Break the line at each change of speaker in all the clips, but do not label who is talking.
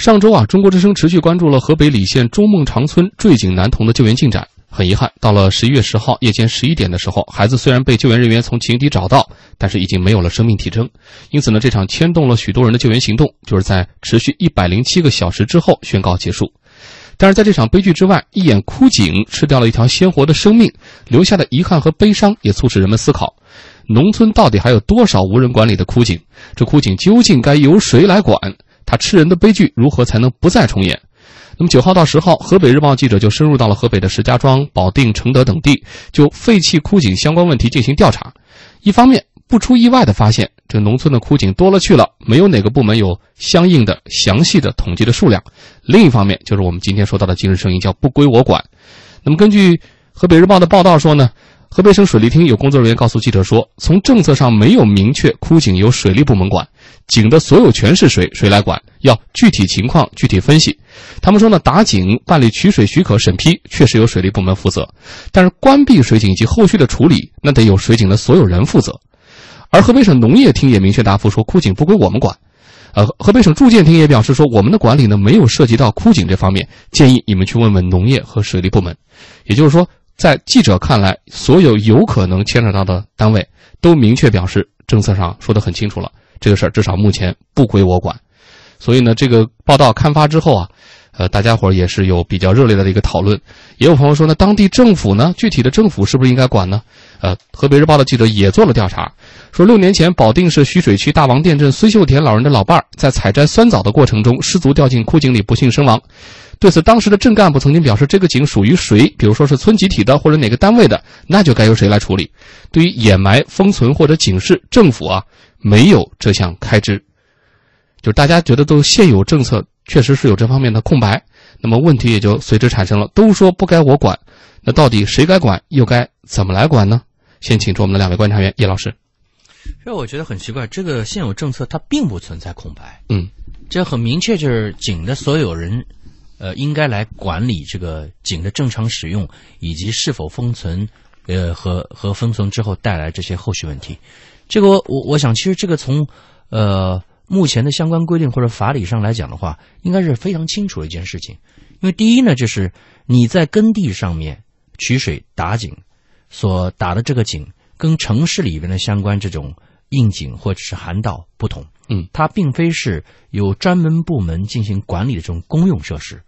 上周啊，中国之声持续关注了河北李县中孟长村坠井男童的救援进展。很遗憾，到了十一月十号夜间十一点的时候，孩子虽然被救援人员从井底找到，但是已经没有了生命体征。因此呢，这场牵动了许多人的救援行动，就是在持续一百零七个小时之后宣告结束。但是在这场悲剧之外，一眼枯井吃掉了一条鲜活的生命，留下的遗憾和悲伤也促使人们思考：农村到底还有多少无人管理的枯井？这枯井究竟该由谁来管？它吃人的悲剧如何才能不再重演？那么九号到十号，河北日报记者就深入到了河北的石家庄、保定、承德等地，就废弃枯井相关问题进行调查。一方面，不出意外的发现，这农村的枯井多了去了，没有哪个部门有相应的详细的统计的数量；另一方面，就是我们今天说到的今日声音，叫不归我管。那么根据河北日报的报道说呢。河北省水利厅有工作人员告诉记者说，从政策上没有明确枯井由水利部门管，井的所有权是谁谁来管，要具体情况具体分析。他们说呢，打井办理取水许可审批确实由水利部门负责，但是关闭水井及后续的处理，那得由水井的所有人负责。而河北省农业厅也明确答复说，枯井不归我们管。呃，河北省住建厅也表示说，我们的管理呢没有涉及到枯井这方面，建议你们去问问农业和水利部门。也就是说。在记者看来，所有有可能牵扯到的单位都明确表示，政策上说得很清楚了，这个事儿至少目前不归我管。所以呢，这个报道刊发之后啊，呃，大家伙儿也是有比较热烈的一个讨论。也有朋友说呢，当地政府呢，具体的政府是不是应该管呢？呃，河北日报的记者也做了调查，说六年前保定市徐水区大王店镇孙秀田老人的老伴儿在采摘酸枣的过程中失足掉进枯井里，不幸身亡。对此，当时的镇干部曾经表示，这个井属于谁，比如说是村集体的或者哪个单位的，那就该由谁来处理。对于掩埋、封存或者警示，政府啊没有这项开支。就是大家觉得都现有政策确实是有这方面的空白，那么问题也就随之产生了。都说不该我管，那到底谁该管，又该怎么来管呢？先请出我们的两位观察员，叶老师。
这我觉得很奇怪，这个现有政策它并不存在空白。
嗯，
这很明确，就是井的所有人。呃，应该来管理这个井的正常使用，以及是否封存，呃，和和封存之后带来这些后续问题。这个我我我想，其实这个从呃目前的相关规定或者法理上来讲的话，应该是非常清楚的一件事情。因为第一呢，就是你在耕地上面取水打井所打的这个井，跟城市里边的相关这种硬井或者是涵道不同，
嗯，
它并非是有专门部门进行管理的这种公用设施。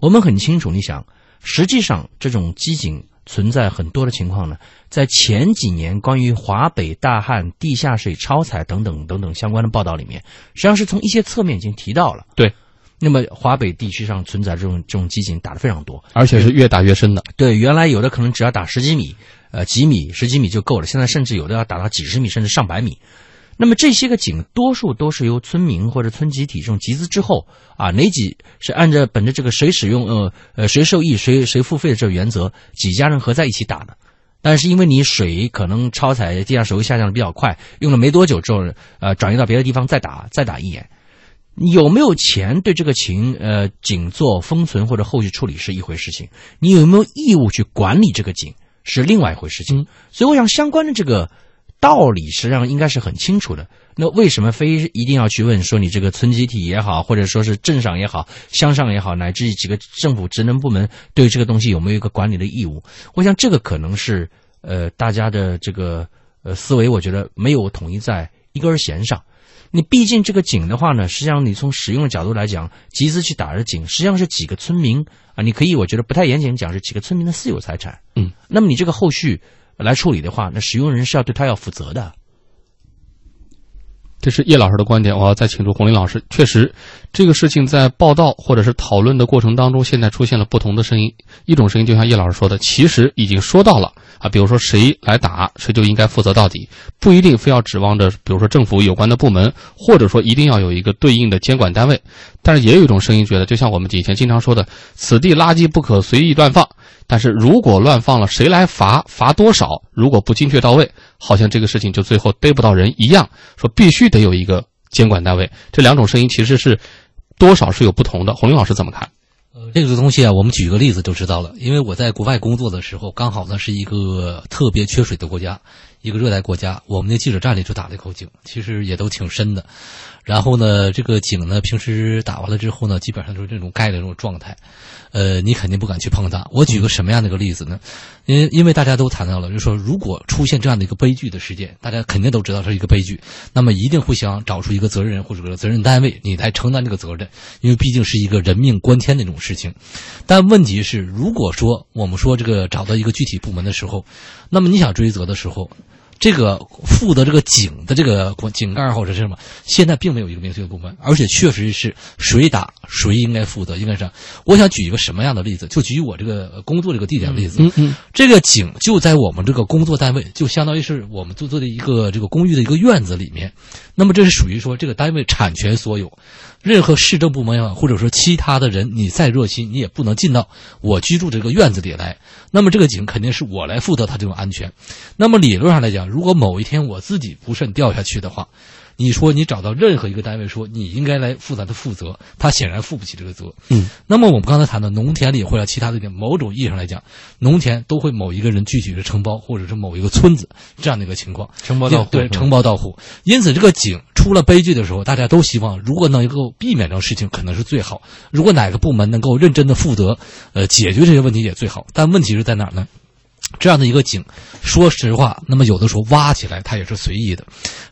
我们很清楚，你想，实际上这种机井存在很多的情况呢，在前几年关于华北大旱、地下水超采等等等等相关的报道里面，实际上是从一些侧面已经提到了。
对，
那么华北地区上存在这种这种机井打的非常多，
而且是越打越深的。
对，原来有的可能只要打十几米，呃，几米、十几米就够了，现在甚至有的要打到几十米，甚至上百米。那么这些个井，多数都是由村民或者村集体这种集资之后啊，哪几是按照本着这个谁使用呃呃谁受益谁谁付费的这个原则，几家人合在一起打的。但是因为你水可能超采地下水位下降的比较快，用了没多久之后，呃，转移到别的地方再打再打一眼，有没有钱对这个井呃井做封存或者后续处理是一回事情，你有没有义务去管理这个井是另外一回事情。所以我想相关的这个。道理实际上应该是很清楚的，那为什么非一定要去问说你这个村集体也好，或者说是镇上也好、乡上也好，乃至于几个政府职能部门对这个东西有没有一个管理的义务？我想这个可能是呃大家的这个呃思维，我觉得没有统一在一根弦上。你毕竟这个井的话呢，实际上你从使用的角度来讲，集资去打的井，实际上是几个村民啊，你可以我觉得不太严谨讲是几个村民的私有财产。
嗯，
那么你这个后续。来处理的话，那使用人是要对他要负责的。
这是叶老师的观点，我要再请出洪林老师。确实，这个事情在报道或者是讨论的过程当中，现在出现了不同的声音。一种声音就像叶老师说的，其实已经说到了啊，比如说谁来打，谁就应该负责到底，不一定非要指望着，比如说政府有关的部门，或者说一定要有一个对应的监管单位。但是也有一种声音觉得，就像我们以前经常说的，此地垃圾不可随意乱放。但是如果乱放了，谁来罚？罚多少？如果不精确到位，好像这个事情就最后逮不到人一样。说必须得有一个监管单位。这两种声音其实是多少是有不同的。洪林老师怎么看？
呃，这个东西啊，我们举个例子就知道了。因为我在国外工作的时候，刚好呢是一个特别缺水的国家，一个热带国家。我们那记者站里就打了一口井，其实也都挺深的。然后呢，这个井呢，平时打完了之后呢，基本上就是这种盖的这种状态，呃，你肯定不敢去碰它。我举个什么样的一个例子呢？因因为大家都谈到了，就是说，如果出现这样的一个悲剧的事件，大家肯定都知道是一个悲剧，那么一定会想找出一个责任人或者责任单位，你来承担这个责任，因为毕竟是一个人命关天的那种事情。但问题是，如果说我们说这个找到一个具体部门的时候，那么你想追责的时候，这个负责这个井的这个井盖或者是什么，现在并没有一个明确的部门，而且确实是谁打谁应该负责，应该是。我想举一个什么样的例子？就举我这个工作这个地点的例子。
嗯嗯，
这个井就在我们这个工作单位，就相当于是我们做做的一个这个公寓的一个院子里面。那么这是属于说这个单位产权所有，任何市政部门也好，或者说其他的人，你再热心，你也不能进到我居住这个院子里来。那么这个井肯定是我来负责它这种安全。那么理论上来讲，如果某一天我自己不慎掉下去的话，你说你找到任何一个单位说你应该来负责的负责，他显然负不起这个责。
嗯，
那么我们刚才谈的农田里或者其他的点，某种意义上来讲，农田都会某一个人具体的承包，或者是某一个村子这样的一个情况，
承包到户
对承包到户。因此，这个井出了悲剧的时候，大家都希望如果能够避免这种事情，可能是最好。如果哪个部门能够认真的负责，呃，解决这些问题也最好。但问题是在哪儿呢？这样的一个井，说实话，那么有的时候挖起来它也是随意的，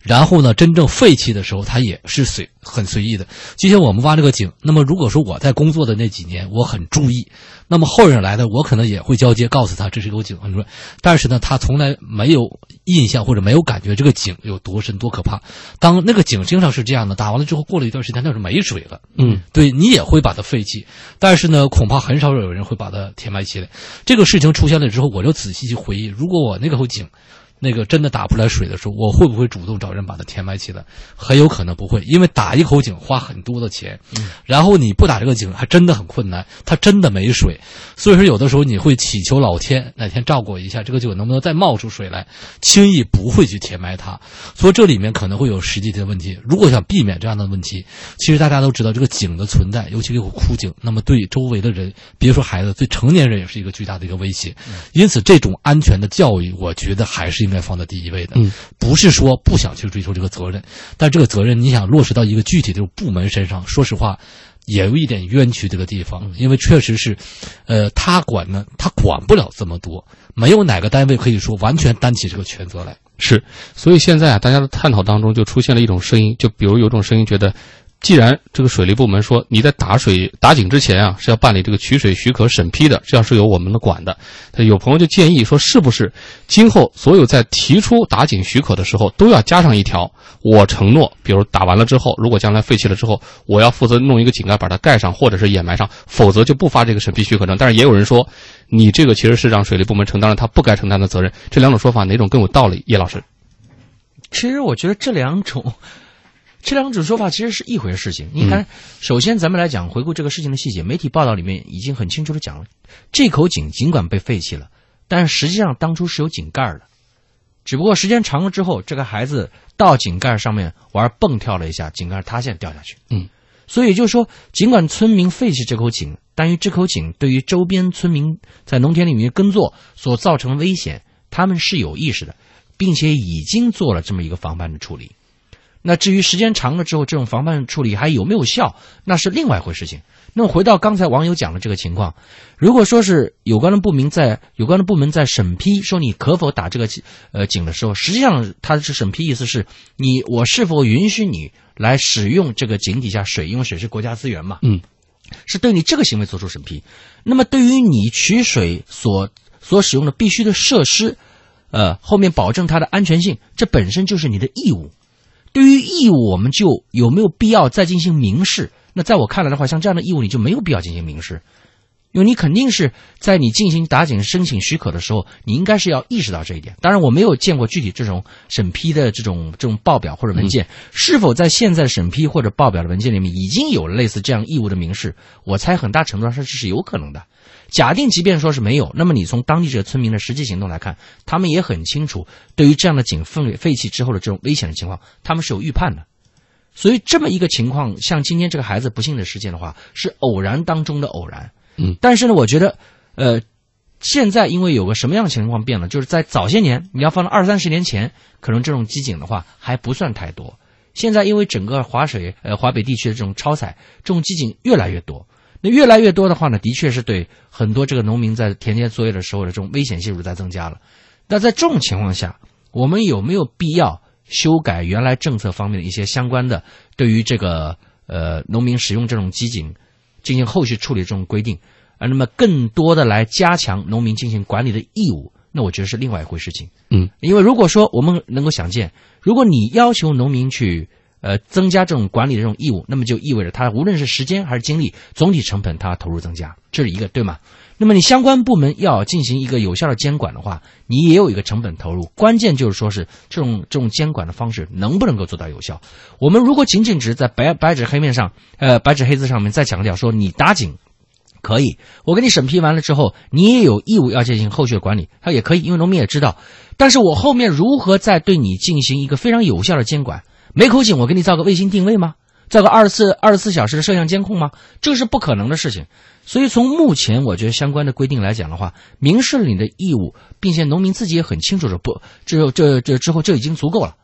然后呢，真正废弃的时候它也是随很随意的。就像我们挖这个井，那么如果说我在工作的那几年我很注意，那么后人来的我可能也会交接告诉他这是口井，你说，但是呢，他从来没有印象或者没有感觉这个井有多深多可怕。当那个井经常是这样的，打完了之后过了一段时间那是没水了，
嗯，
对你也会把它废弃，但是呢，恐怕很少有人会把它填埋起来。这个事情出现了之后，我就仔细去回忆，如果我那口井，那个真的打不出来水的时候，我会不会主动找人把它填埋起来？很有可能不会，因为打一口井花很多的钱，然后你不打这个井还真的很困难，它真的没水，所以说有的时候你会祈求老天哪天照顾一下这个井能不能再冒出水来，轻易不会去填埋它。所以这里面可能会有实际的问题。如果想避免这样的问题，其实大家都知道这个井的存在，尤其这个枯井，那么对周围的人，别说孩子，对成年人也是一个巨大的一个威胁。因此，这种安全的教育，我觉得还是应该放在第一位的。
嗯，
不是说不想去追求这个责任，但这个责任你想落实到一个具体的部门身上，说实话。也有一点冤屈这个地方，因为确实是，呃，他管呢，他管不了这么多，没有哪个单位可以说完全担起这个全责来。
是，所以现在啊，大家的探讨当中就出现了一种声音，就比如有种声音觉得，既然这个水利部门说你在打水打井之前啊是要办理这个取水许可审批的，这样是由我们的管的。有朋友就建议说，是不是今后所有在提出打井许可的时候都要加上一条，我承诺，比如打完了之后，如果将来废弃了之后，我要负责弄一个井盖把它盖上，或者是掩埋上，否则就不发这个审批许可证。但是也有人说，你这个其实是让水利部门承担了他不该承担的责任。这两种说法哪种更有道理？叶老师，
其实我觉得这两种。这两种说法其实是一回事情。你看，首先咱们来讲回顾这个事情的细节，媒体报道里面已经很清楚的讲了，这口井尽管被废弃了，但实际上当初是有井盖的，只不过时间长了之后，这个孩子到井盖上面玩蹦跳了一下，井盖塌陷掉下去。
嗯，
所以就是说，尽管村民废弃这口井，但于这口井对于周边村民在农田里面耕作所造成的危险，他们是有意识的，并且已经做了这么一个防范的处理。那至于时间长了之后，这种防范处理还有没有效，那是另外一回事情。那么回到刚才网友讲的这个情况，如果说是有关的部门在有关的部门在审批说你可否打这个呃井的时候，实际上它是审批意思是你我是否允许你来使用这个井底下水，因为水是国家资源嘛，
嗯，
是对你这个行为做出审批。那么对于你取水所所使用的必须的设施，呃，后面保证它的安全性，这本身就是你的义务。对于义务，我们就有没有必要再进行明示？那在我看来的话，像这样的义务，你就没有必要进行明示，因为你肯定是在你进行打井申请许可的时候，你应该是要意识到这一点。当然，我没有见过具体这种审批的这种这种报表或者文件，是否在现在审批或者报表的文件里面已经有了类似这样义务的明示？我猜很大程度上是这是有可能的。假定即便说是没有，那么你从当地这个村民的实际行动来看，他们也很清楚，对于这样的井废废弃之后的这种危险的情况，他们是有预判的。所以这么一个情况，像今天这个孩子不幸的事件的话，是偶然当中的偶然。
嗯，
但是呢，我觉得，呃，现在因为有个什么样的情况变了，就是在早些年，你要放到二三十年前，可能这种机井的话还不算太多。现在因为整个华水呃华北地区的这种超采，这种机井越来越多，那越来越多的话呢，的确是对很多这个农民在田间作业的时候的这种危险系数在增加了。那在这种情况下，我们有没有必要修改原来政策方面的一些相关的对于这个呃农民使用这种机井进行后续处理这种规定？啊，那么更多的来加强农民进行管理的义务，那我觉得是另外一回事情。
嗯，
因为如果说我们能够想见，如果你要求农民去呃增加这种管理的这种义务，那么就意味着他无论是时间还是精力，总体成本他投入增加，这是一个对吗？那么你相关部门要进行一个有效的监管的话，你也有一个成本投入，关键就是说是这种这种监管的方式能不能够做到有效？我们如果仅仅只是在白白纸黑面上，呃白纸黑字上面再强调说你打井。可以，我给你审批完了之后，你也有义务要进行后续的管理，他也可以，因为农民也知道。但是我后面如何再对你进行一个非常有效的监管？没口井，我给你造个卫星定位吗？造个二十四二十四小时的摄像监控吗？这是不可能的事情。所以从目前我觉得相关的规定来讲的话，明示了你的义务，并且农民自己也很清楚的不，这这这之后就已经足够了，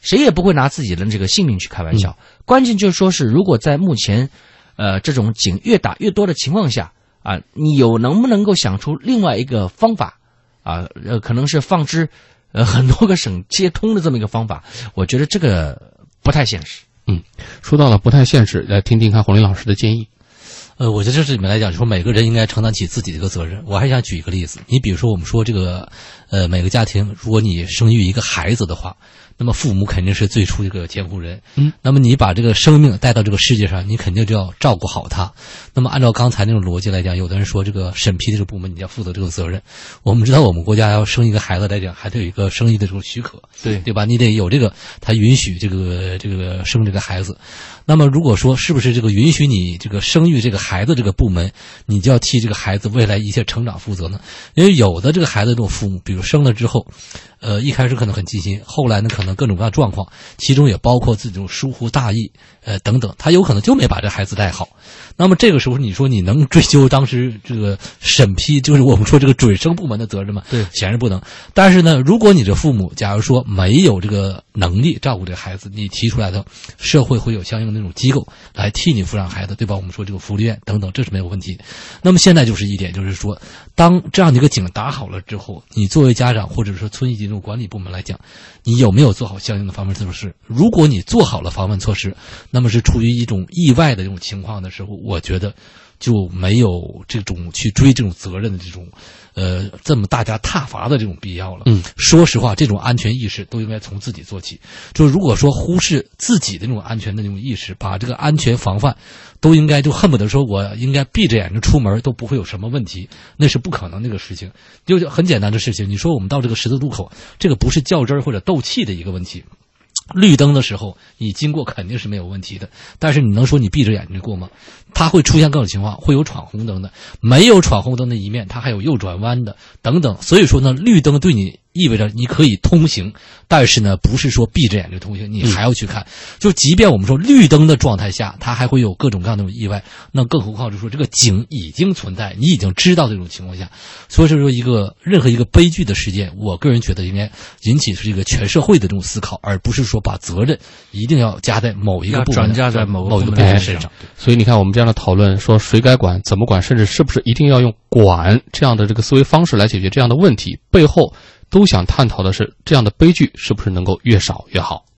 谁也不会拿自己的这个性命去开玩笑。关键就是说是如果在目前。呃，这种井越打越多的情况下啊，你有能不能够想出另外一个方法啊？呃，可能是放置呃很多个省接通的这么一个方法，我觉得这个不太现实。
嗯，说到了不太现实，来听听看洪林老师的建议。
呃，我觉得这里面来讲，就说每个人应该承担起自己的一个责任。我还想举一个例子，你比如说我们说这个，呃，每个家庭，如果你生育一个孩子的话。那么父母肯定是最初一个监护人，
嗯，
那么你把这个生命带到这个世界上，你肯定就要照顾好他。那么按照刚才那种逻辑来讲，有的人说这个审批的这个部门你要负责这个责任。我们知道我们国家要生一个孩子来讲，还得有一个生育的这种许可，
对
对吧？你得有这个他允许这个这个生这个孩子。那么如果说是不是这个允许你这个生育这个孩子这个部门，你就要替这个孩子未来一切成长负责呢？因为有的这个孩子这种父母，比如生了之后。呃，一开始可能很尽心，后来呢，可能各种各样状况，其中也包括自己这种疏忽大意，呃，等等，他有可能就没把这孩子带好。那么这个时候，你说你能追究当时这个审批，就是我们说这个准生部门的责任吗？
对，
显然不能。但是呢，如果你的父母假如说没有这个能力照顾这孩子，你提出来的，社会会有相应的那种机构来替你抚养孩子，对吧？我们说这个福利院等等，这是没有问题。那么现在就是一点，就是说，当这样的一个井打好了之后，你作为家长或者说村一级这种管理部门来讲，你有没有做好相应的防范措施？如果你做好了防范措施，那么是处于一种意外的这种情况的时候，我觉得就没有这种去追这种责任的这种。呃，这么大家挞伐的这种必要了。
嗯，
说实话，这种安全意识都应该从自己做起。就如果说忽视自己的那种安全的那种意识，把这个安全防范都应该就恨不得说我应该闭着眼睛出门都不会有什么问题，那是不可能那个事情。就是很简单的事情，你说我们到这个十字路口，这个不是较真儿或者斗气的一个问题。绿灯的时候，你经过肯定是没有问题的。但是你能说你闭着眼睛过吗？它会出现各种情况，会有闯红灯的，没有闯红灯的一面，它还有右转弯的等等。所以说呢，绿灯对你。意味着你可以通行，但是呢，不是说闭着眼睛通行，你还要去看。就即便我们说绿灯的状态下，它还会有各种各样的意外，那更何况就是说这个井已经存在，你已经知道这种情况下，所以说一个任何一个悲剧的事件，我个人觉得应该引起是一个全社会的这种思考，而不是说把责任一定要加在某一个部门
转嫁在某
某一个部门身上。
所以你看，我们这样的讨论，说谁该管、怎么管，甚至是不是一定要用管这样的这个思维方式来解决这样的问题，背后。都想探讨的是，这样的悲剧是不是能够越少越好？